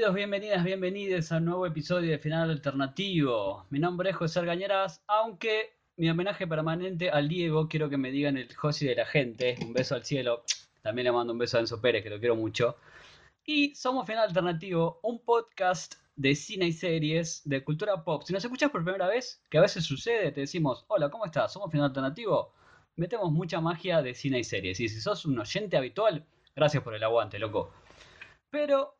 Bienvenidos, bienvenidas, bienvenidos a un nuevo episodio de Final Alternativo. Mi nombre es José Argañeras, aunque mi homenaje permanente al Diego, quiero que me digan el Josi de la gente. Un beso al cielo. También le mando un beso a Enzo Pérez, que lo quiero mucho. Y somos Final Alternativo, un podcast de cine y series de cultura pop. Si nos escuchas por primera vez, que a veces sucede, te decimos, hola, ¿cómo estás? Somos Final Alternativo. Metemos mucha magia de cine y series. Y si sos un oyente habitual, gracias por el aguante, loco. Pero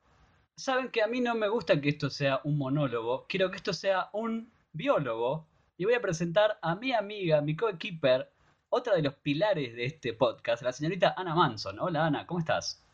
saben que a mí no me gusta que esto sea un monólogo, quiero que esto sea un biólogo y voy a presentar a mi amiga, mi coequiper, otra de los pilares de este podcast, la señorita Ana Manson. Hola Ana, ¿cómo estás?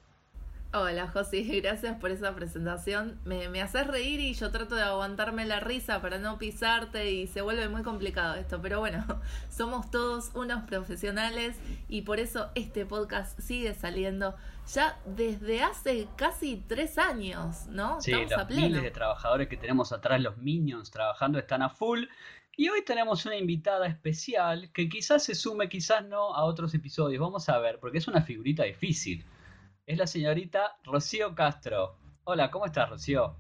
Hola José, gracias por esa presentación. Me, me haces reír y yo trato de aguantarme la risa para no pisarte y se vuelve muy complicado esto, pero bueno, somos todos unos profesionales y por eso este podcast sigue saliendo ya desde hace casi tres años, ¿no? Sí, los miles de trabajadores que tenemos atrás, los minions trabajando, están a full. Y hoy tenemos una invitada especial que quizás se sume, quizás no, a otros episodios. Vamos a ver, porque es una figurita difícil es la señorita Rocío Castro. Hola, ¿cómo estás, Rocío?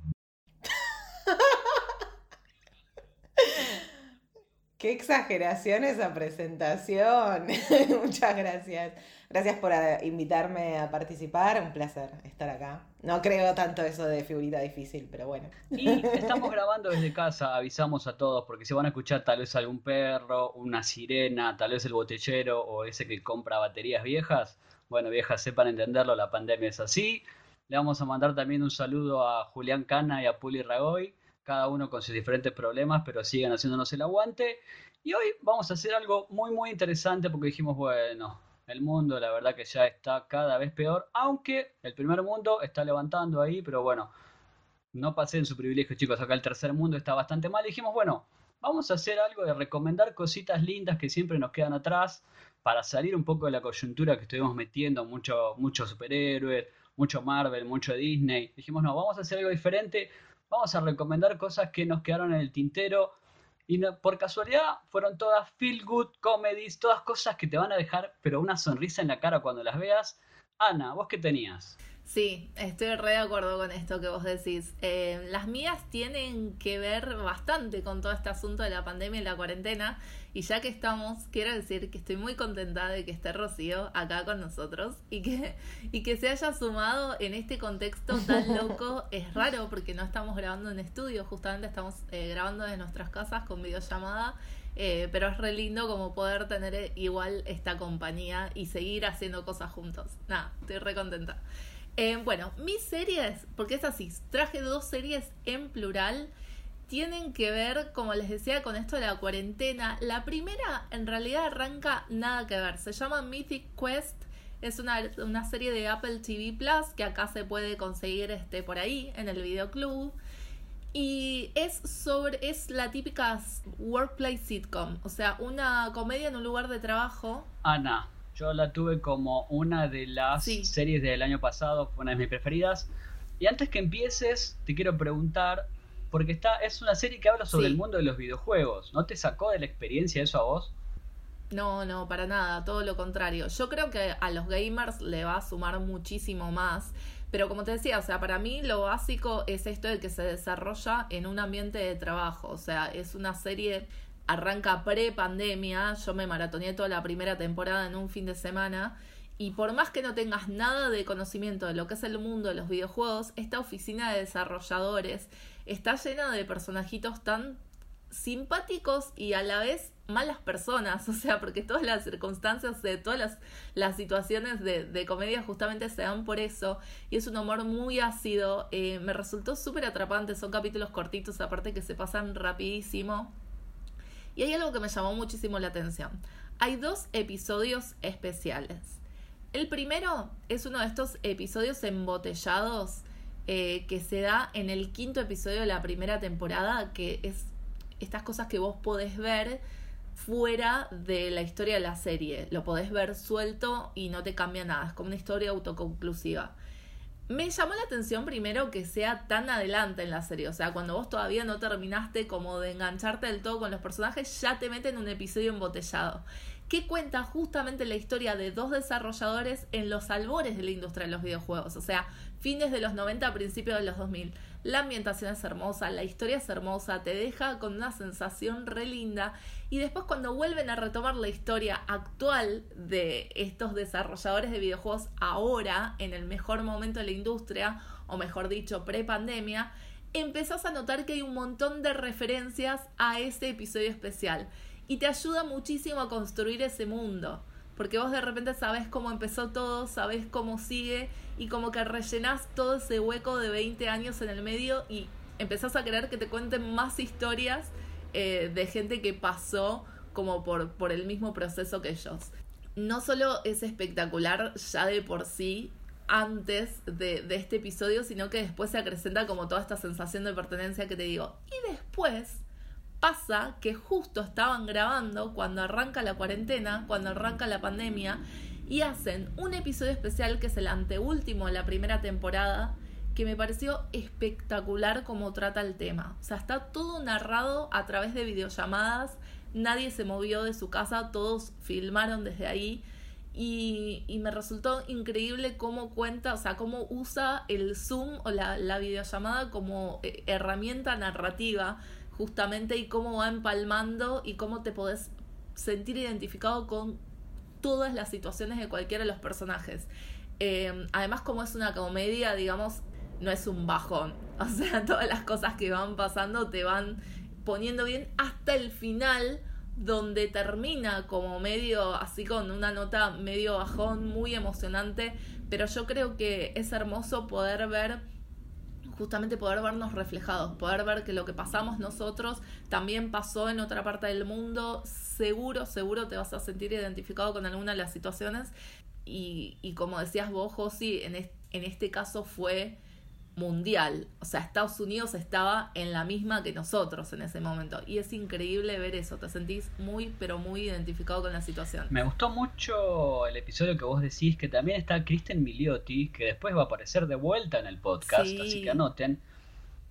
Qué exageración esa presentación. Muchas gracias. Gracias por eh, invitarme a participar. Un placer estar acá. No creo tanto eso de figurita difícil, pero bueno. Y estamos grabando desde casa, avisamos a todos, porque se van a escuchar tal vez algún perro, una sirena, tal vez el botellero o ese que compra baterías viejas. Bueno, viejas, sepan entenderlo, la pandemia es así. Le vamos a mandar también un saludo a Julián Cana y a Puli Ragoy, cada uno con sus diferentes problemas, pero siguen haciéndonos el aguante. Y hoy vamos a hacer algo muy, muy interesante porque dijimos, bueno, el mundo la verdad que ya está cada vez peor, aunque el primer mundo está levantando ahí, pero bueno, no pasé en su privilegio, chicos, acá el tercer mundo está bastante mal. dijimos, bueno, vamos a hacer algo de recomendar cositas lindas que siempre nos quedan atrás para salir un poco de la coyuntura que estuvimos metiendo, mucho, muchos superhéroes, mucho Marvel, mucho Disney. Dijimos, no, vamos a hacer algo diferente, vamos a recomendar cosas que nos quedaron en el tintero. Y por casualidad fueron todas feel good comedies, todas cosas que te van a dejar, pero una sonrisa en la cara cuando las veas. Ana, ¿vos qué tenías? Sí, estoy re de acuerdo con esto que vos decís. Eh, las mías tienen que ver bastante con todo este asunto de la pandemia y la cuarentena. Y ya que estamos, quiero decir que estoy muy contenta de que esté Rocío acá con nosotros y que, y que se haya sumado en este contexto tan loco. es raro porque no estamos grabando en estudio, justamente estamos eh, grabando desde nuestras casas con videollamada. Eh, pero es re lindo como poder tener igual esta compañía y seguir haciendo cosas juntos. Nada, estoy re contenta. Eh, bueno, mis series, porque es así, traje dos series en plural, tienen que ver, como les decía, con esto de la cuarentena. La primera en realidad arranca nada que ver, se llama Mythic Quest, es una, una serie de Apple TV Plus que acá se puede conseguir este, por ahí, en el videoclub. Y es sobre, es la típica workplace sitcom, o sea, una comedia en un lugar de trabajo. Ana, yo la tuve como una de las series del año pasado, fue una de mis preferidas. Y antes que empieces, te quiero preguntar, porque está, es una serie que habla sobre el mundo de los videojuegos. ¿No te sacó de la experiencia eso a vos? No, no, para nada, todo lo contrario. Yo creo que a los gamers le va a sumar muchísimo más. Pero como te decía, o sea, para mí lo básico es esto de que se desarrolla en un ambiente de trabajo. O sea, es una serie arranca pre-pandemia, yo me maratoneé toda la primera temporada en un fin de semana. Y por más que no tengas nada de conocimiento de lo que es el mundo de los videojuegos, esta oficina de desarrolladores está llena de personajitos tan simpáticos y a la vez malas personas, o sea, porque todas las circunstancias de todas las, situaciones de, de, comedia justamente se dan por eso, y es un humor muy ácido, eh, me resultó súper atrapante, son capítulos cortitos, aparte que se pasan rapidísimo, y hay algo que me llamó muchísimo la atención. Hay dos episodios especiales. El primero es uno de estos episodios embotellados eh, que se da en el quinto episodio de la primera temporada, que es estas cosas que vos podés ver fuera de la historia de la serie. Lo podés ver suelto y no te cambia nada. Es como una historia autoconclusiva. Me llamó la atención primero que sea tan adelante en la serie, o sea, cuando vos todavía no terminaste como de engancharte del todo con los personajes, ya te meten un episodio embotellado. Que cuenta justamente la historia de dos desarrolladores en los albores de la industria de los videojuegos, o sea, fines de los 90, principios de los 2000. La ambientación es hermosa, la historia es hermosa, te deja con una sensación re linda y después cuando vuelven a retomar la historia actual de estos desarrolladores de videojuegos ahora, en el mejor momento de la industria, o mejor dicho, pre-pandemia, empezás a notar que hay un montón de referencias a ese episodio especial y te ayuda muchísimo a construir ese mundo. Porque vos de repente sabés cómo empezó todo, sabés cómo sigue y como que rellenás todo ese hueco de 20 años en el medio y empezás a querer que te cuenten más historias eh, de gente que pasó como por, por el mismo proceso que ellos. No solo es espectacular ya de por sí antes de, de este episodio, sino que después se acrecenta como toda esta sensación de pertenencia que te digo. Y después pasa que justo estaban grabando cuando arranca la cuarentena, cuando arranca la pandemia, y hacen un episodio especial que es el anteúltimo de la primera temporada, que me pareció espectacular como trata el tema. O sea, está todo narrado a través de videollamadas, nadie se movió de su casa, todos filmaron desde ahí. Y, me resultó increíble cómo cuenta, o sea, cómo usa el Zoom o la, la videollamada como eh, herramienta narrativa justamente y cómo va empalmando y cómo te podés sentir identificado con todas las situaciones de cualquiera de los personajes. Eh, además, como es una comedia, digamos, no es un bajón. O sea, todas las cosas que van pasando te van poniendo bien hasta el final, donde termina como medio así con una nota medio bajón, muy emocionante. Pero yo creo que es hermoso poder ver justamente poder vernos reflejados, poder ver que lo que pasamos nosotros también pasó en otra parte del mundo, seguro, seguro te vas a sentir identificado con alguna de las situaciones. Y, y como decías vos, Josi, en, en este caso fue mundial. O sea, Estados Unidos estaba en la misma que nosotros en ese momento. Y es increíble ver eso. Te sentís muy, pero muy identificado con la situación. Me gustó mucho el episodio que vos decís, que también está Kristen Miliotti, que después va a aparecer de vuelta en el podcast, así que anoten.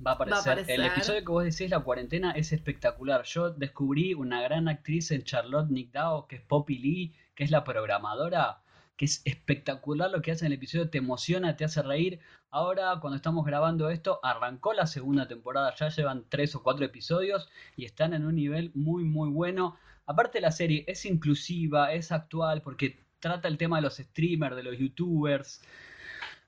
Va a, aparecer. El episodio que vos decís, la cuarentena, es espectacular. Yo descubrí una gran actriz en Charlotte Nick Dao, que es Poppy Lee, que es la programadora que es espectacular lo que hace en el episodio, te emociona, te hace reír. Ahora, cuando estamos grabando esto, arrancó la segunda temporada, ya llevan tres o cuatro episodios y están en un nivel muy, muy bueno. Aparte, la serie es inclusiva, es actual, porque trata el tema de los streamers, de los youtubers.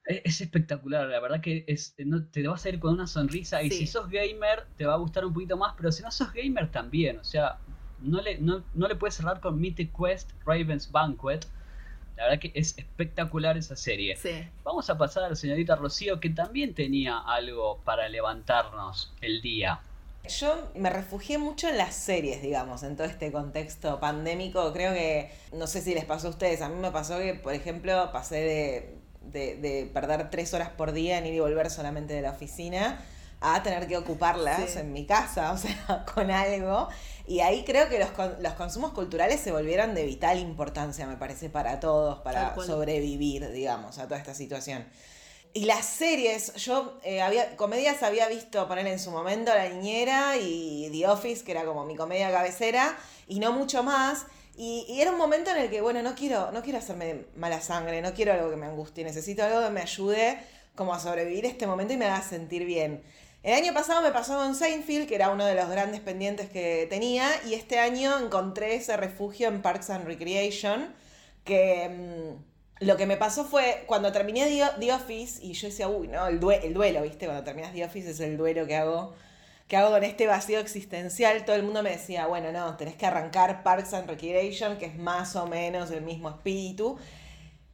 E, es, espectacular, la verdad que es, no, te vas a ir con una sonrisa y si sos gamer te va a gustar un poquito más, pero si no sos gamer también, o sea, no le, no, no le puedes cerrar con Mythic Quest Raven's Banquet, la verdad que es espectacular esa serie. Vamos a pasar a la señorita Rocío, que también tenía algo para levantarnos el día. Yo me refugié mucho en las series, digamos, en todo este contexto pandémico. Creo que, no sé si les pasó a ustedes, a mí me pasó que, por ejemplo, pasé de, perder tres horas por día en ir y volver solamente de la oficina a tener que ocuparlas en mi casa, o sea, con algo. Y ahí creo que los, los consumos culturales se volvieron de vital importancia, me parece, para todos, para sobrevivir, digamos, a toda esta situación. Y las series, yo eh, había, comedias había visto poner en su momento La Niñera y The Office, que era como mi comedia cabecera, y no mucho más. Y, y, era un momento en el que, bueno, no quiero, no quiero hacerme mala sangre, no quiero algo que me angustie, necesito algo que me ayude como a sobrevivir este momento y me haga sentir bien. El año pasado me pasó con Seinfeld, que era uno de los grandes pendientes que tenía, y este año encontré ese refugio en Parks and Recreation, que mm, lo que me pasó fue cuando terminé The, Office, y yo decía, uy, no, el, el duelo, ¿viste? Cuando terminas The Office es el duelo que hago, que hago con este vacío existencial. Todo el mundo me decía, bueno, no, tenés que arrancar Parks and Recreation, que es más o menos el mismo espíritu.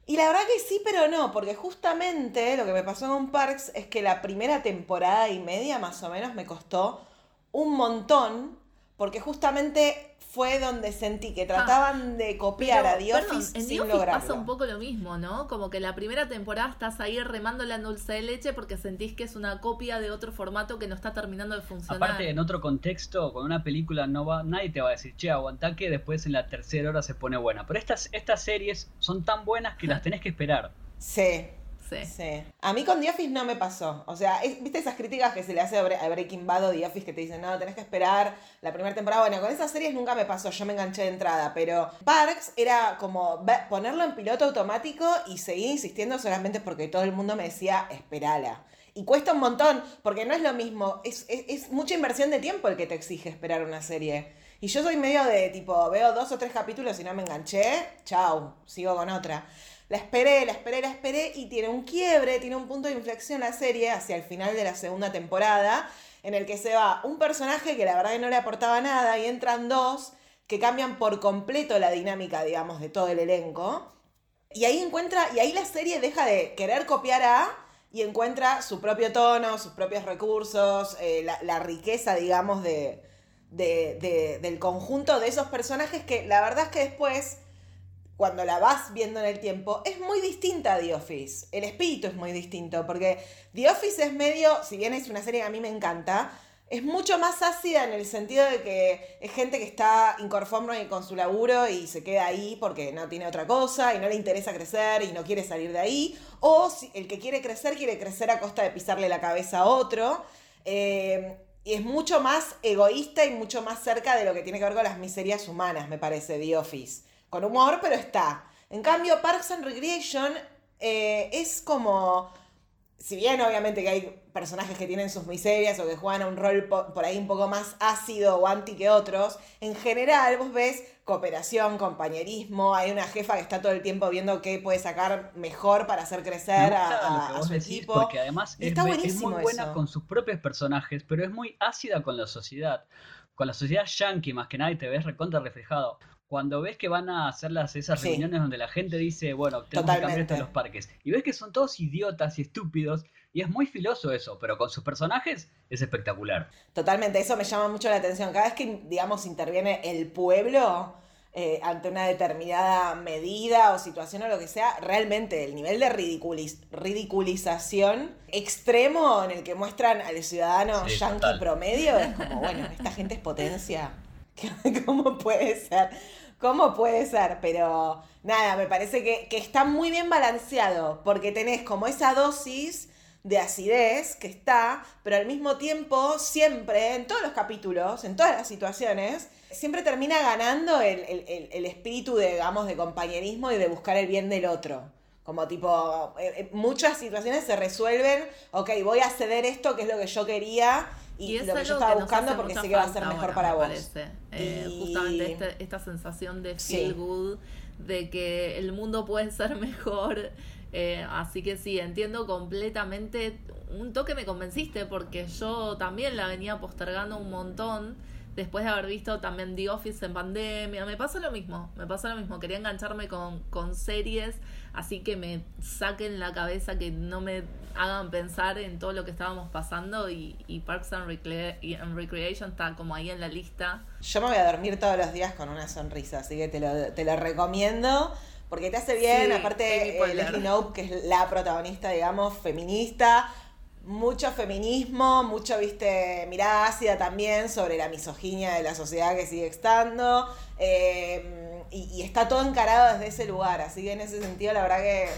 Y la verdad que sí, pero no, porque justamente lo que me pasó con Parks es que la primera temporada y media más o menos me costó un montón, porque justamente fue donde sentí que trataban de copiar a The Office en sin The Office pasa un poco lo mismo, ¿no? Como que la primera temporada estás ahí remando la dulce de leche porque sentís que es una copia de otro formato que no está terminando de funcionar. Aparte, en otro contexto, con una película no va, nadie te va a decir, che, aguantá que después en la tercera hora se pone buena. Pero estas, estas series son tan buenas que las tenés que esperar. Sí, Sí. Sí. A mí con The Office no me pasó. O sea, es- ¿viste esas críticas que se le hace a Bre- a Breaking Bad o The Office que te dicen, no, tenés que esperar la primera temporada? Bueno, con esas series nunca me pasó, yo me enganché de entrada, pero Parks era como ponerlo en piloto automático y seguir insistiendo solamente porque todo el mundo me decía, esperala. Y cuesta un montón, porque no es lo mismo, es, es- es mucha inversión de tiempo el que te exige esperar una serie. Y yo soy medio de tipo, veo dos o tres capítulos y no me enganché, chau, sigo con otra. La esperé, la esperé, la esperé y tiene un quiebre, tiene un punto de inflexión la serie hacia el final de la segunda temporada, en el que se va un personaje que la verdad que no le aportaba nada y entran dos que cambian por completo la dinámica, digamos, de todo el elenco. Y ahí encuentra, y ahí la serie deja de querer copiar a y encuentra su propio tono, sus propios recursos, eh, la, riqueza, digamos, de- del conjunto de esos personajes que la verdad es que después, cuando la vas viendo en el tiempo, es muy distinta a The Office. El espíritu es muy distinto, porque The Office es medio, si bien es una serie que a mí me encanta, es mucho más ácida en el sentido de que es gente que está inconforme con su laburo y se queda ahí porque no tiene otra cosa y no le interesa crecer y no quiere salir de ahí. O si el que quiere crecer quiere crecer a costa de pisarle la cabeza a otro. Eh, y es mucho más egoísta y mucho más cerca de lo que tiene que ver con las miserias humanas, me parece, The Office. Con humor, pero está. En cambio, Parks and Recreation eh, es como si bien obviamente que hay personajes que tienen sus miserias o que juegan a un rol po- por ahí un poco más ácido o anti que otros, en general vos ves cooperación, compañerismo, hay una jefa que está todo el tiempo viendo qué puede sacar mejor para hacer crecer a, a- a su equipo. porque además es, está es muy buena eso. con sus propios personajes, pero es muy ácida con la sociedad. Con la sociedad yankee, más que nada, y te ves recontra reflejado. Cuando ves que van a hacer las, esas Sí. reuniones donde la gente dice, bueno, tenemos que cambiar esto en Totalmente. los parques, y ves que son todos idiotas y estúpidos, y es muy filoso eso, pero con sus personajes es espectacular. Totalmente, eso me llama mucho la atención. Cada vez que, digamos, interviene el pueblo eh, ante una determinada medida o situación o lo que sea, realmente el nivel de ridiculiz- ridiculización extremo en el que muestran al ciudadano Sí, yankee total. promedio es como, bueno, esta gente es potencia. ¿Cómo puede ser? ¿Cómo puede ser? Pero nada, me parece que, que está muy bien balanceado, porque tenés como esa dosis de acidez que está, pero al mismo tiempo siempre, en todos los capítulos, en todas las situaciones, siempre termina ganando el, el- el- espíritu, de, digamos, de compañerismo y de buscar el bien del otro. Como tipo, eh, eh, muchas situaciones se resuelven, ok, voy a ceder esto, que es lo que yo quería, y, es lo que yo estaba nos buscando porque sé que va a ser mejor ahora, para me vos. parece. Eh, Y- Justamente este- esta sensación de Sí. feel good, de que el mundo puede ser mejor. Eh, así que sí, entiendo completamente. Un toque me convenciste porque yo también la venía postergando un montón. Después de haber visto también The Office en pandemia, me pasa lo mismo, me pasa lo mismo. Quería engancharme con, con series, así que me saquen la cabeza, que no me hagan pensar en todo lo que estábamos pasando y, y Parks and, Recre- y- and Recreation está como ahí en la lista. Yo me voy a dormir todos los días con una sonrisa, así que te lo, te lo recomiendo. Porque te hace bien, Sí, aparte Amy eh. Leslie Knope, que es la protagonista, digamos, feminista, mucho feminismo, mucho, viste, mirada ácida también sobre la misoginia de la sociedad que sigue estando, eh, y, y está todo encarado desde ese lugar, así que en ese sentido la verdad que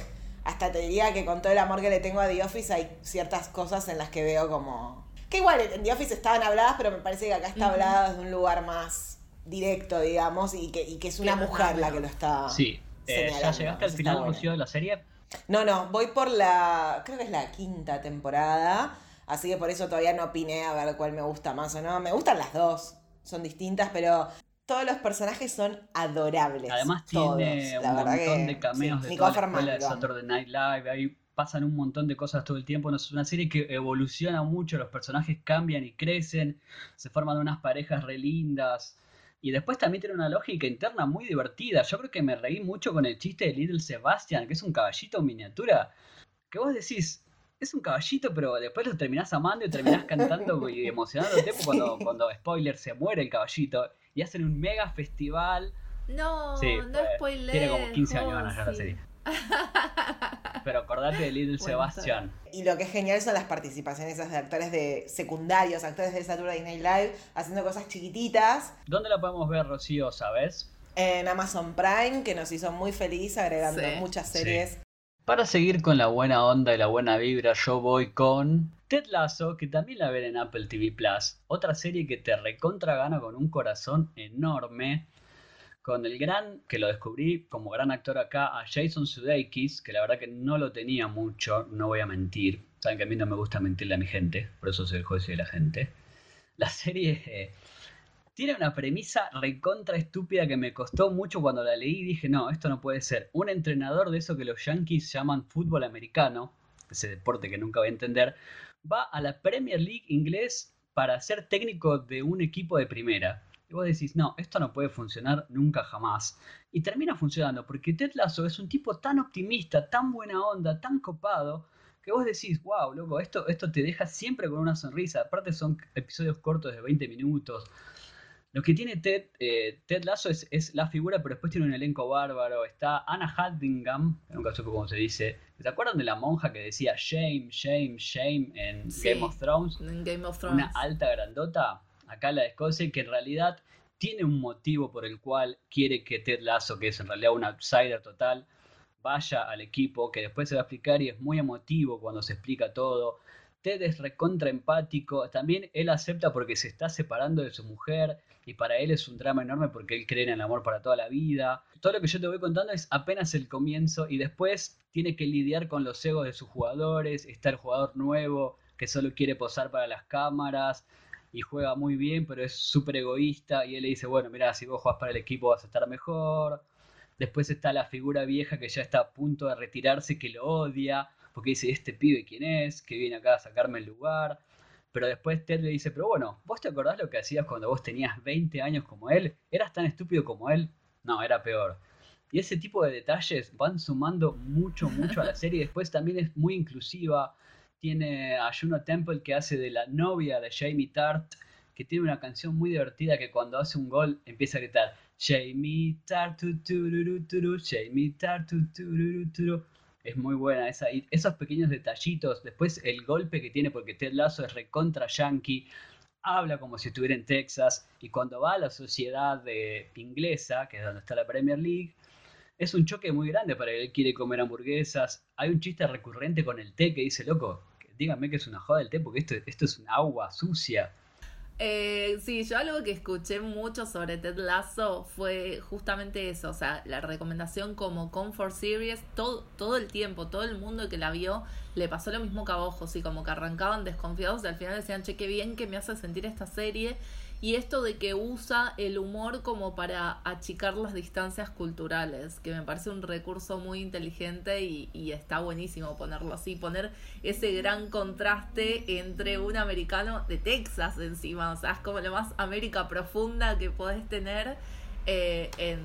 hasta te diría que con todo el amor que le tengo a The Office hay ciertas cosas en las que veo como... Que igual en The Office estaban habladas, pero me parece que acá está hablada desde un lugar más directo, digamos, y que, y que es una mujer la que lo está... Sí. Eh, ¿Ya llegaste al final. Lucio, de la serie? No, no, voy por la, creo que es la quinta temporada, así que por eso todavía no opiné a ver cuál me gusta más o no. Me gustan las dos, son distintas, pero todos los personajes son adorables. Además todos. tiene La un montón que, de cameos sí, de toda la escuela de Saturday Night Live, ahí pasan un montón de cosas todo el tiempo, es una serie que evoluciona mucho, los personajes cambian y crecen, se forman unas parejas re lindas, y después también tiene una lógica interna muy divertida, yo creo que me reí mucho con el chiste de Little Sebastian, que es un caballito en miniatura, que vos decís, es un caballito, pero después lo terminás amando y terminás cantando y emocionándote cuando, cuando, spoiler, se muere el caballito, y hacen un mega festival. No, Sí, no spoilees. Tiene como 15 años ya la serie. Pero acordate de Little Bueno, Sebastian. Y lo que es genial son las participaciones esas de actores de secundarios, actores de Saturday Night Live, haciendo cosas chiquititas. ¿Dónde la podemos ver, Rocío, sabes? En Amazon Prime, que nos hizo muy feliz agregando Sí. muchas Sí. series Para seguir con la buena onda y la buena vibra, yo voy con Ted Lasso, que también la ven en Apple TV Plus. Otra serie que te recontra gana con un corazón enorme. Con el gran, que lo descubrí como gran actor acá, a Jason Sudeikis, que la verdad que no lo tenía mucho, no voy a mentir. Saben que a mí no me gusta mentirle a mi gente, por eso soy el juez de la gente. La serie eh, tiene una premisa recontra estúpida que me costó mucho cuando la leí. Dije, no, esto no puede ser. Un entrenador de eso que los yankees llaman fútbol americano, ese deporte que nunca voy a entender, va a la Premier League inglés para ser técnico de un equipo de primera. Vos decís, no, esto no puede funcionar nunca jamás. Y termina funcionando porque Ted Lasso es un tipo tan optimista, tan buena onda, tan copado, que vos decís, wow, loco, esto, esto te deja siempre con una sonrisa. Aparte son episodios cortos de 20 minutos. Lo que tiene Ted, eh, Ted Lasso es, la figura, pero después tiene un elenco bárbaro. Está Anna Haddingham, nunca supe cómo se dice. ¿Se acuerdan de la monja que decía shame, shame, shame en Game of Thrones? En Game of Thrones. Una alta grandota. Acá la de Escocia, que en realidad tiene un motivo por el cual quiere que Ted Lasso, que es en realidad un outsider total, vaya al equipo, que después se va a explicar y es muy emotivo cuando se explica todo. Ted es recontra empático, también él acepta porque se está separando de su mujer y para él es un drama enorme porque él cree en el amor para toda la vida. Todo lo que yo te voy contando es apenas el comienzo y después tiene que lidiar con los egos de sus jugadores, está el jugador nuevo que solo quiere posar para las cámaras y juega muy bien, pero es súper egoísta y él le dice, bueno, mira, si vos jugás para el equipo vas a estar mejor. Después está la figura vieja que ya está a punto de retirarse, que lo odia, porque dice, este pibe quién es, que viene acá a sacarme el lugar. Pero después Ted le dice, pero bueno, ¿vos te acordás lo que hacías cuando vos tenías 20 años como él? ¿Eras tan estúpido como él? No, era peor. Y ese tipo de detalles van sumando mucho, mucho a la serie. Después también es muy inclusiva. Tiene a Juno Temple que hace de la novia de Jamie Tart, que tiene una canción muy divertida que cuando hace un gol empieza a gritar Jamie Tart, Jamie Tart, es muy buena esa. Y esos pequeños detallitos, después el golpe que tiene, porque Ted Lasso es recontra yankee, habla como si estuviera en Texas, y cuando va a la sociedad inglesa, que es donde está la Premier League, es un choque muy grande para él. quiere comer hamburguesas. Hay un chiste recurrente con el té que dice, loco, dígame que es una joda el té, porque esto, esto es un agua sucia. Eh, sí, yo algo que escuché mucho sobre Ted Lasso fue justamente eso, o sea, la recomendación como Comfort Series, todo, todo el tiempo, todo el mundo que la vio le pasó lo mismo que a y como que arrancaban desconfiados y al final decían, che, qué bien que me hace sentir esta serie y esto de que usa el humor como para achicar las distancias culturales, que me parece un recurso muy inteligente y, está buenísimo ponerlo así, poner ese gran contraste entre un americano de Texas encima, o sea, es como lo más América profunda que podés tener eh, en,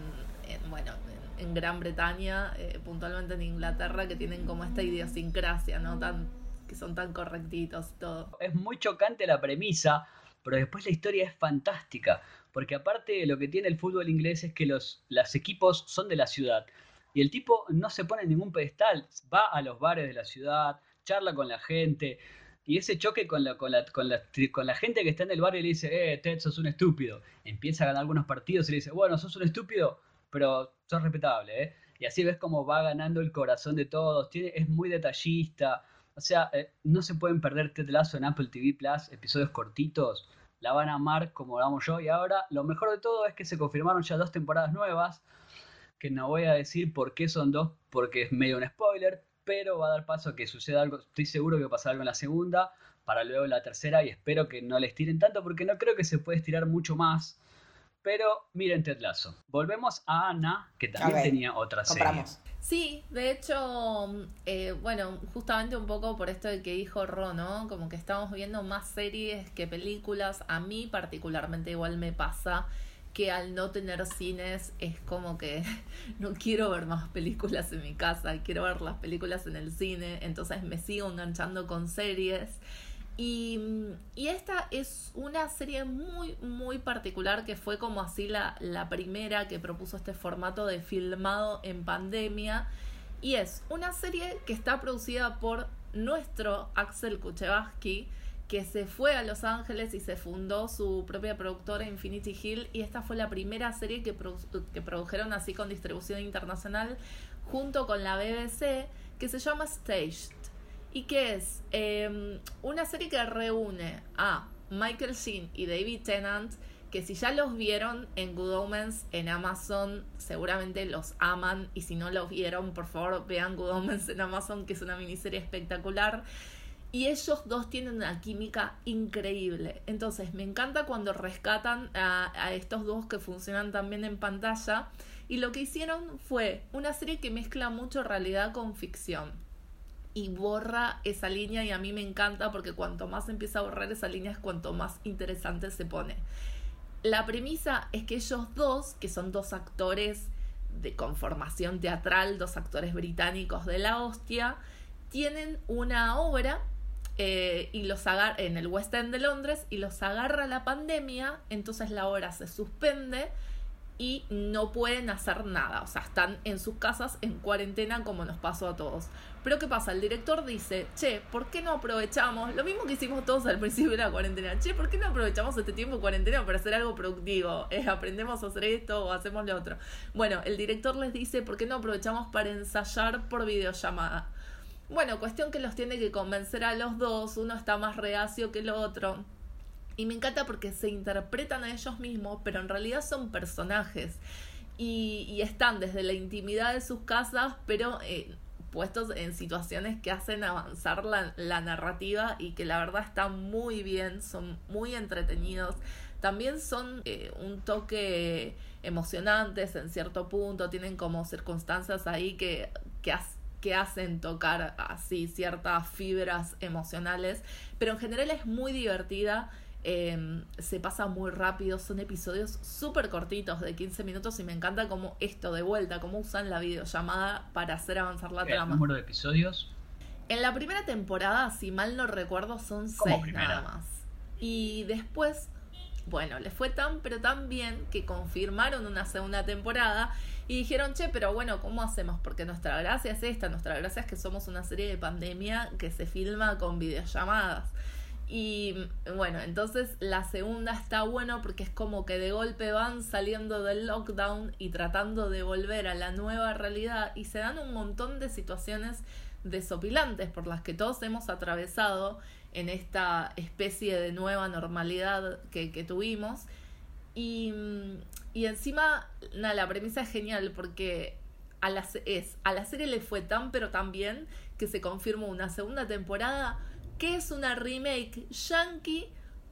bueno, en, Gran Bretaña, eh, puntualmente en Inglaterra, que tienen como esta idiosincrasia, ¿no? Tan, que son tan correctitos y todo. Es muy chocante la premisa pero después la historia es fantástica, porque aparte lo que tiene el fútbol inglés es que los, equipos son de la ciudad, y el tipo no se pone en ningún pedestal, va a los bares de la ciudad, charla con la gente, y ese choque con la, con la, con la, con la gente que está en el bar y le dice, eh, Ted, sos un estúpido, empieza a ganar algunos partidos y le dice, bueno, sos un estúpido, pero sos respetable, ¿eh? Y así ves cómo va ganando el corazón de todos, tiene, es muy detallista, o sea, eh, no se pueden perder Ted en Apple TV Plus, episodios cortitos. La van a amar como damos yo. Y ahora, lo mejor de todo es que se confirmaron ya dos temporadas nuevas. Que no voy a decir por qué son dos, porque es medio un spoiler. Pero va a dar paso a que suceda algo. Estoy seguro que va a pasar algo en la segunda. Para luego en la tercera. Y espero que no les tiren tanto, porque no creo que se pueda estirar mucho más. Pero miren Ted Lasso. Volvemos a Ana, que también tenía otra serie. Sí, de hecho, eh, bueno, justamente un poco por esto de que dijo Ro, ¿no? Como que estamos viendo más series que películas. A mí particularmente igual me pasa que al no tener cines es como que no quiero ver más películas en mi casa, quiero ver las películas en el cine, entonces me sigo enganchando con series. Y, y, esta es una serie muy, muy particular que fue como así la, la primera que propuso este formato de filmado en pandemia. Y es una serie que está producida por nuestro Axel Kuchevaski, que se fue a Los Ángeles y se fundó su propia productora Infinity Hill. Y esta fue la primera serie que, que produjeron así con distribución internacional junto con la BBC que se llama Staged y que es em, una serie que reúne a Michael Sheen y David Tennant que si ya los vieron en Good Omens en Amazon, seguramente los aman. Y si no los vieron, por favor vean Good Omens en Amazon, que es una miniserie espectacular. Y ellos dos tienen una química increíble. Entonces me encanta cuando rescatan a, a estos dos que funcionan también en pantalla. Y lo que hicieron fue una serie que mezcla mucho realidad con ficción y borra esa línea y a mí me encanta porque cuanto más empieza a borrar esa línea es cuanto más interesante se pone. La premisa es que ellos dos, que son dos actores de conformación teatral, dos actores británicos de la hostia, tienen una obra eh, y los agarra en el West End de Londres y los agarra la pandemia, entonces la obra se suspende y no pueden hacer nada, o sea, están en sus casas en cuarentena como nos pasó a todos. Pero ¿qué pasa? El director dice, che, ¿por qué no aprovechamos? Lo mismo que hicimos todos al principio de la cuarentena, che, ¿por qué no aprovechamos este tiempo de cuarentena para hacer algo productivo? Eh, aprendemos a hacer esto o hacemos lo otro. Bueno, el director les dice, ¿por qué no aprovechamos para ensayar por videollamada? Bueno, cuestión que los tiene que convencer a los dos, uno está más reacio que el otro y me encanta porque se interpretan a ellos mismos, pero en realidad son personajes. Y, están desde la intimidad de sus casas, pero eh, puestos en situaciones que hacen avanzar la, narrativa y que la verdad están muy bien, son muy entretenidos. También son eh, un toque emocionantes en cierto punto, tienen como circunstancias ahí que, que, que hacen tocar así ciertas fibras emocionales, pero en general es muy divertida Em, se pasa muy rápido, son episodios súper cortitos de 15 minutos y me encanta como esto de vuelta, cómo usan la videollamada para hacer avanzar la trama. ¿El número de episodios? En la primera temporada, si mal no recuerdo, son 6 nada más. Y después, bueno, les fue tan pero tan bien que confirmaron una segunda temporada y dijeron, che, pero bueno, ¿cómo hacemos? Porque nuestra gracia es esta, nuestra gracia es que somos una serie de pandemia que se filma con videollamadas. Y bueno, entonces la segunda está bueno porque es como que de golpe van saliendo del lockdown y tratando de volver a la nueva realidad y se dan un montón de situaciones desopilantes por las que todos hemos atravesado en esta especie de nueva normalidad que, que tuvimos. Y, y encima, nada, la premisa es genial porque a la, es, a la serie le fue tan pero tan bien que se confirmó una segunda temporada que es una remake yankee,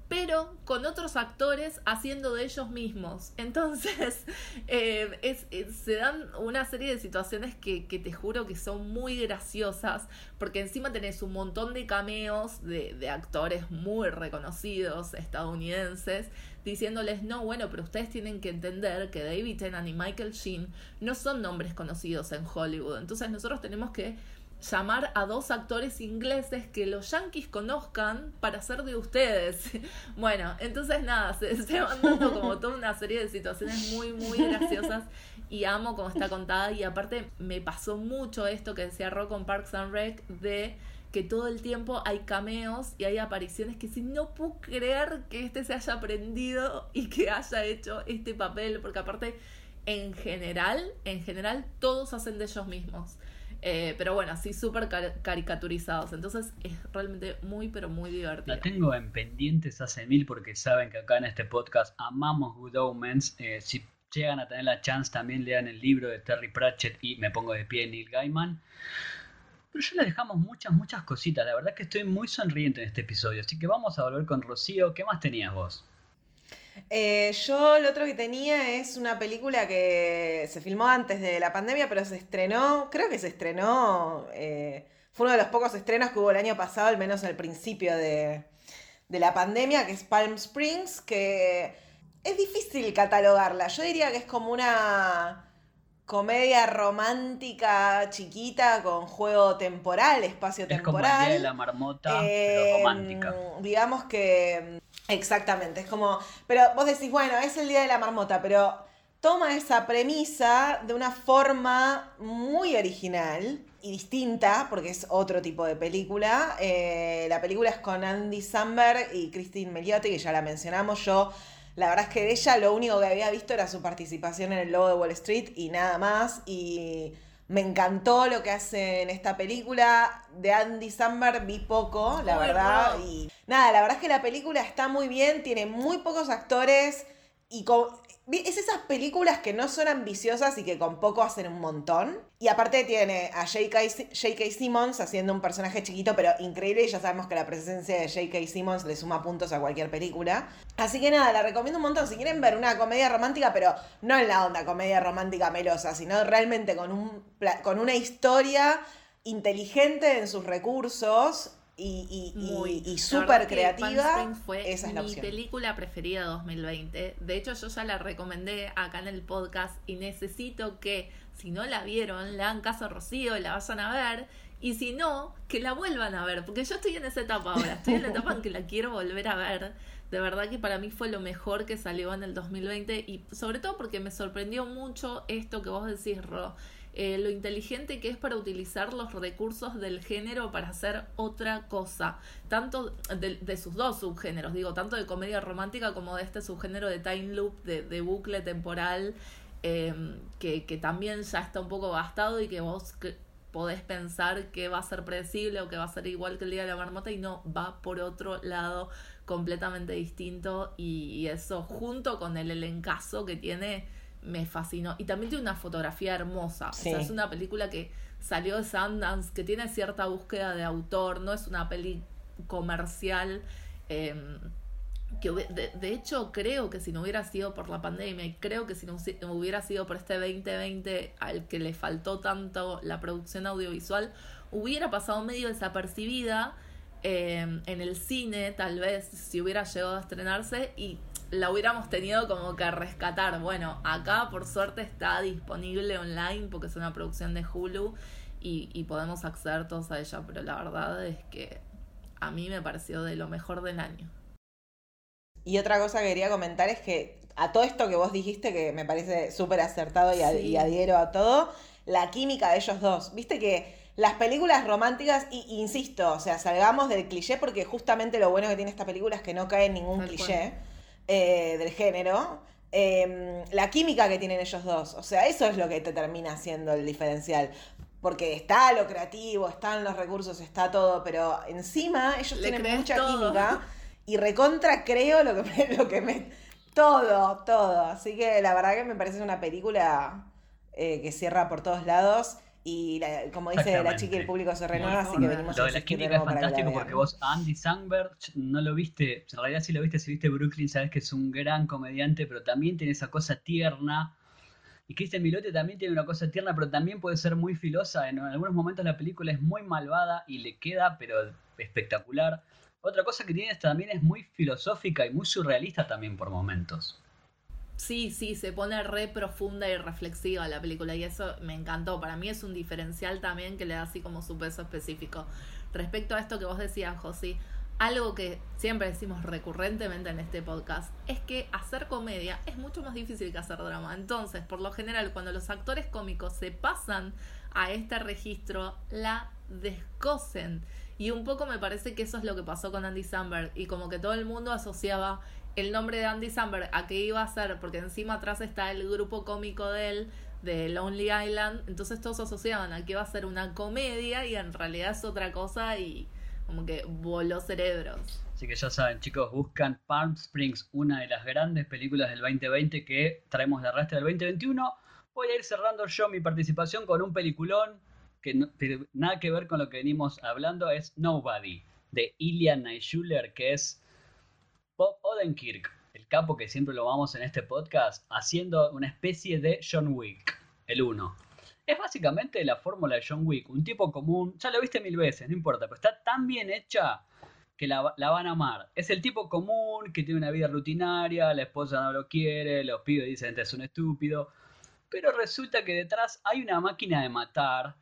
pero con otros actores haciendo de ellos mismos. Entonces, eh, es, se dan una serie de situaciones que, que, te juro que son muy graciosas, porque encima tenés un montón de cameos de, de actores muy reconocidos estadounidenses, diciéndoles, no, bueno, pero ustedes tienen que entender que David Tennant y Michael Sheen no son nombres conocidos en Hollywood. Entonces nosotros tenemos que llamar a dos actores ingleses que los yankees conozcan para ser de ustedes. Bueno, entonces nada, se, se van dando como toda una serie de situaciones muy, muy graciosas y amo cómo está contada y aparte me pasó mucho esto que Rock con Parks and Rec de que todo el tiempo hay cameos y hay apariciones que si no puedo creer que este se haya aprendido y que haya hecho este papel, porque aparte en general, en general todos hacen de ellos mismos. Eh, pero bueno, así súper caricaturizados. Entonces es realmente muy, pero muy divertido. La tengo en pendientes hace mil porque saben que acá en este podcast amamos Good Omens. Eh, si llegan a tener la chance, también lean el libro de Terry Pratchett y Me Pongo de Pie, Neil Gaiman. Pero ya les dejamos muchas, muchas cositas. La verdad que estoy muy sonriente en este episodio. Así que vamos a volver con Rocío. ¿Qué más tenías vos? Eh, yo lo otro que tenía es una película que se filmó antes de la pandemia, pero se estrenó, creo que se estrenó, eh, fue uno de los pocos estrenos que hubo el año pasado, al menos al principio de, de la pandemia, que es Palm Springs, que es difícil catalogarla. Yo diría que es como una comedia romántica chiquita con juego temporal, espacio temporal. Es como la marmota, pero romántica. Em, digamos que Exactamente, es como, pero vos decís, bueno, es el Día de la Marmota, pero toma esa premisa de una forma muy original y distinta, porque es otro tipo de película. Eh, la película es con Andy Samberg y Christine Meliotti, que ya la mencionamos. Yo, la verdad es que de ella lo único que había visto era su participación en el Logo de Wall Street y nada más. Y Me encantó lo que hace en esta película. De Andy Samberg vi poco, la verdad. Y nada, la verdad es que la película está muy bien, tiene muy pocos actores y con, es esas películas que no son ambiciosas y que con poco hacen un montón. Y aparte tiene a J.K. Simmons haciendo un personaje chiquito pero increíble. Y ya sabemos que la presencia de J.K. Simmons le suma puntos a cualquier película. Así que nada, la recomiendo un montón. Si quieren ver una comedia romántica, pero no en la onda comedia romántica melosa, sino realmente con, un, con una historia inteligente en sus recursos y, y, y, súper creativa. Fue esa es la mi película preferida de 2020. De hecho, yo ya la recomendé acá en el podcast y necesito que, si no la vieron, le hagan caso a Rocío y la vayan a ver. Y si no, que la vuelvan a ver. Porque yo estoy en esa etapa ahora. Estoy en la etapa en que la quiero volver a ver. De verdad que para mí fue lo mejor que salió en el 2020. Y sobre todo porque me sorprendió mucho esto que vos decís, Ro eh, lo inteligente que es para utilizar los recursos del género para hacer otra cosa, tanto de, sus dos subgéneros, digo, tanto de comedia romántica como de este subgénero de time loop, de, bucle temporal, em, que, también ya está un poco gastado y que vos podés pensar que va a ser predecible o que va a ser igual que el día de la marmota y no, va por otro lado completamente distinto y, y eso junto con el elencazo que tiene me fascinó. Y también tiene una fotografía hermosa. O sea, es una película que salió de Sundance, que tiene cierta búsqueda de autor, no es una peli comercial. Em, que de, hecho creo que si no hubiera sido por la pandemia y creo que si no hubiera sido por este 2020 al que le faltó tanto la producción audiovisual, hubiera pasado medio desapercibida em, en el cine, tal vez si hubiera llegado a estrenarse y la hubiéramos tenido como que rescatar. Bueno, acá por suerte está disponible online porque es una producción de Hulu y, podemos acceder todos a ella, pero la verdad es que a mí me pareció de lo mejor del año. Y otra cosa que quería comentar es que a todo esto que vos dijiste, que me parece súper acertado y, y, adhiero a todo, la química de ellos dos. Viste que las películas románticas, y, insisto, o sea, salgamos del cliché porque justamente lo bueno que tiene esta película es que no cae en ningún cliché. Eh, del género, em, la química que tienen ellos dos. O sea, eso es lo que te termina siendo el diferencial. Porque está lo creativo, están los recursos, está todo, pero encima ellos tienen mucha química y recontra creo lo que me, lo que me. Todo, todo. Así que la verdad que me parece una película eh, que cierra por todos lados. Y como dice la chica, el público se renueva, así que venimos Lo de la química es fantástico porque vos Andy Samberg no lo viste, en realidad si lo viste, si viste Brooklyn, sabes que es un gran comediante, pero también tiene esa cosa tierna. Y Kristen Milote también tiene una cosa tierna, pero también puede ser muy filosa. En algunos momentos la película es muy malvada y le queda, pero espectacular. Otra cosa que tiene también es muy filosófica y muy surrealista también por momentos. Sí, sí, se pone re profunda y reflexiva la película y eso me encantó. Para mí es un diferencial también que le da así como su peso específico. Respecto a esto que vos decías, Josi, algo que siempre decimos recurrentemente en este podcast es que hacer comedia es mucho más difícil que hacer drama. Entonces, por lo general, cuando los actores cómicos se pasan a este registro, la descosen. Y un poco me parece que eso es lo que pasó con Andy Samberg y como que todo el mundo asociaba el nombre de Andy Samberg a qué iba a ser, porque encima atrás está el grupo cómico de él, de Lonely Island, entonces todos asociaban a que iba a ser una comedia y en realidad es otra cosa y como que voló cerebros. Así que ya saben, chicos, buscan Palm Springs, una de las grandes películas del 2020 que traemos de resto del 2021. Voy a ir cerrando yo mi participación con un peliculón que no, nada que ver con lo que venimos hablando, es Nobody, de Ilian Schuller, que es Bob Odenkirk, el capo que siempre lo vamos en este podcast, haciendo una especie de John Wick, el 1. Es básicamente la fórmula de John Wick, un tipo común, ya lo viste mil veces, no importa, pero está tan bien hecha que la, van a amar. Es el tipo común que tiene una vida rutinaria, la esposa no lo quiere, los pibes dicen que es un estúpido, pero resulta que detrás hay una máquina de matar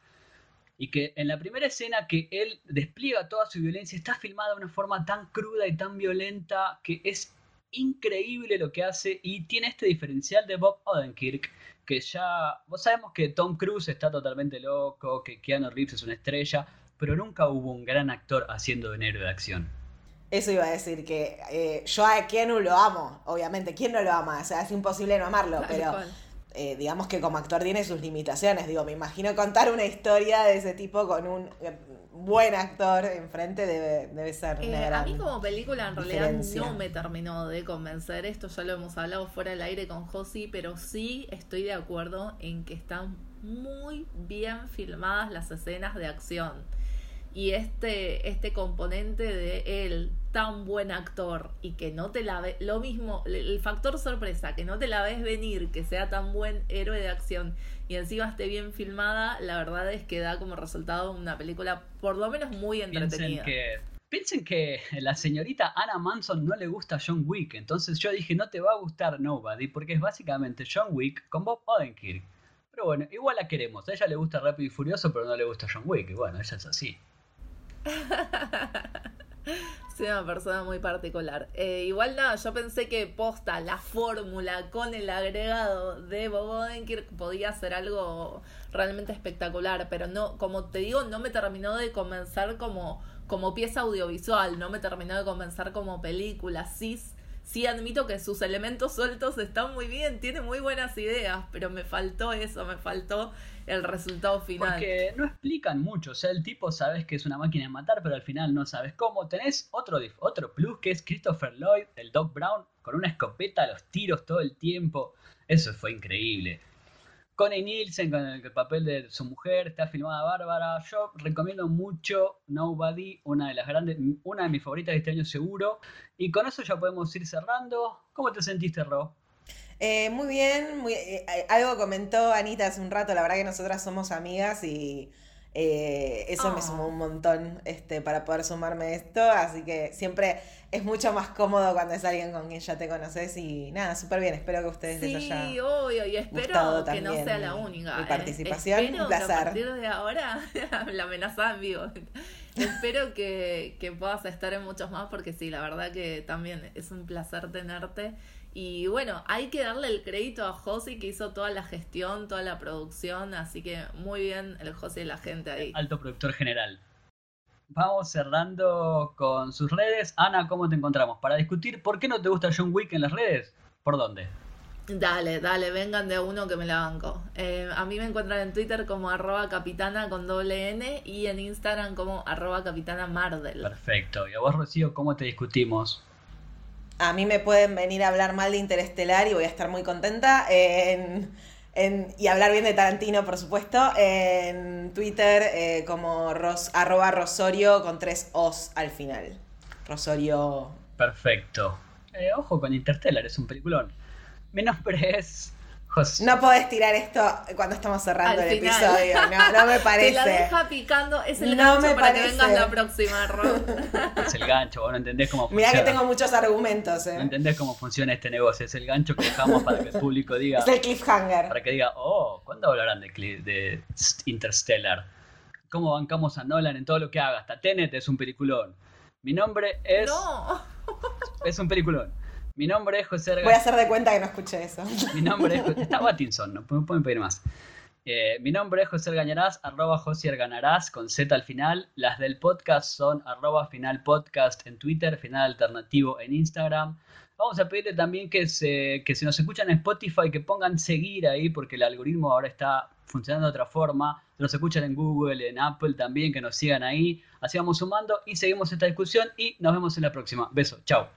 y que en la primera escena que él despliega toda su violencia está filmada de una forma tan cruda y tan violenta que es increíble lo que hace y tiene este diferencial de Bob Odenkirk que ya vos sabemos que Tom Cruise está totalmente loco, que Keanu Reeves es una estrella, pero nunca hubo un gran actor haciendo de héroe de acción. Eso iba a decir que eh, yo a Keanu lo amo, obviamente, ¿quién no lo ama? O sea, es imposible no amarlo, pero eh, digamos que como actor tiene sus limitaciones. Digo, me imagino contar una historia de ese tipo con un eh, buen actor enfrente debe, debe ser una Eh, gran a mí como película en realidad diferencia. no me terminó de convencer. Esto ya lo hemos hablado fuera del aire con Josi, pero sí estoy de acuerdo en que están muy bien filmadas las escenas de acción. Y este, este componente de él, tan buen actor, y que no te la ve, lo mismo, el factor sorpresa, que no te la ves venir, que sea tan buen héroe de acción y encima esté bien filmada, la verdad es que da como resultado una película por lo menos muy Piensen entretenida. que, piensen que la señorita Anna Manson no le gusta John Wick, entonces yo dije no te va a gustar Nobody, porque es básicamente John Wick con Bob Odenkirk. Pero bueno, igual la queremos. A ella le gusta Rápido y Furioso, pero no le gusta John Wick. Y bueno, ella es así. Soy una persona muy particular. Eh, igual nada, yo pensé que posta la fórmula con el agregado de Bob Odenkirk podía ser algo realmente espectacular, pero no, como te digo, no me terminó de convencer como, como pieza audiovisual, no me terminó de convencer como película. Sí, sí admito que sus elementos sueltos están muy bien, tiene muy buenas ideas, pero me faltó eso, me faltó el resultado final. Porque no explican mucho. O sea, el tipo sabes que es una máquina de matar, pero al final no sabes cómo. Tenés otro, otro plus que es Christopher Lloyd, el Doc Brown, con una escopeta a los tiros todo el tiempo. Eso fue increíble. Connie Nielsen con el, el papel de su mujer, está filmada bárbara. Yo recomiendo mucho Nobody, una de las grandes, una de mis favoritas de este año seguro. Y con eso ya podemos ir cerrando. ¿Cómo te sentiste, Ro? Eh, muy bien, muy, eh, algo comentó Anita hace un rato, la verdad que nosotras somos amigas y eh, eso me sumó un montón este, para poder sumarme a esto, así que siempre es mucho más cómodo cuando es alguien con quien ya te conoces y nada, súper bien, espero que ustedes les Sí, haya... obvio, y espero que no sea la única. mi eh. participación. Espero Un que a placer. partir de ahora, la amenazada en vivo. espero que, que puedas estar en muchos más porque sí, la verdad que también es un placer tenerte. Y bueno, hay que darle el crédito a Josi que hizo toda la gestión, toda la producción, así que muy bien el Josi y la gente ahí. Alto productor general. Vamos cerrando con sus redes. Ana, ¿cómo te encontramos? Para discutir por qué no te gusta John Wick en las redes. ¿Por dónde? Dale, dale, vengan de uno que me la banco. Eh, a mí me encuentran en Twitter como arroba capitana con doble N y en Instagram como arroba capitana Mardel. Perfecto. Y a vos, Rocío, ¿cómo te discutimos? A mí me pueden venir a hablar mal de Interestelar y voy a estar muy contenta. En, en- y hablar bien de Tarantino, por supuesto. En Twitter eh, como ros, arroba Rosorio con tres O's al final. Rosorio. Perfecto. Eh, ojo con Interstellar, es un peliculón. Mi nombre es José. No podés tirar esto cuando estamos cerrando Al el final. episodio. No, no me Te parece. la deja picando, es el No gancho me para que vengas la próxima, Ro. Es el gancho, vos no entendés cómo Mirá funciona. que tengo muchos argumentos, No eh. entendés cómo funciona este negocio. Es el gancho que dejamos para que el público diga. Es el cliffhanger. Para que diga, oh, ¿cuándo hablarán de Interstellar? ¿Cómo bancamos a Nolan en todo lo que haga? Hasta Tenet es un peliculón. Mi nombre es. No. Es un peliculón. Mi nombre es José Voy a hacer de cuenta que no escuché eso. Mi nombre es. Está Battinson, no me pueden pedir más. Eh, mi nombre es José Argañarás, arroba José Arganarás, con Z al final. Las del podcast son arroba final podcast en Twitter, final alternativo en Instagram. Vamos a pedirle también que se, que si nos escuchan en Spotify, que pongan seguir ahí, porque el algoritmo ahora está funcionando de otra forma. Si nos escuchan en Google, en Apple también, que nos sigan ahí. Así vamos sumando y seguimos esta discusión y nos vemos en la próxima. Beso, chao.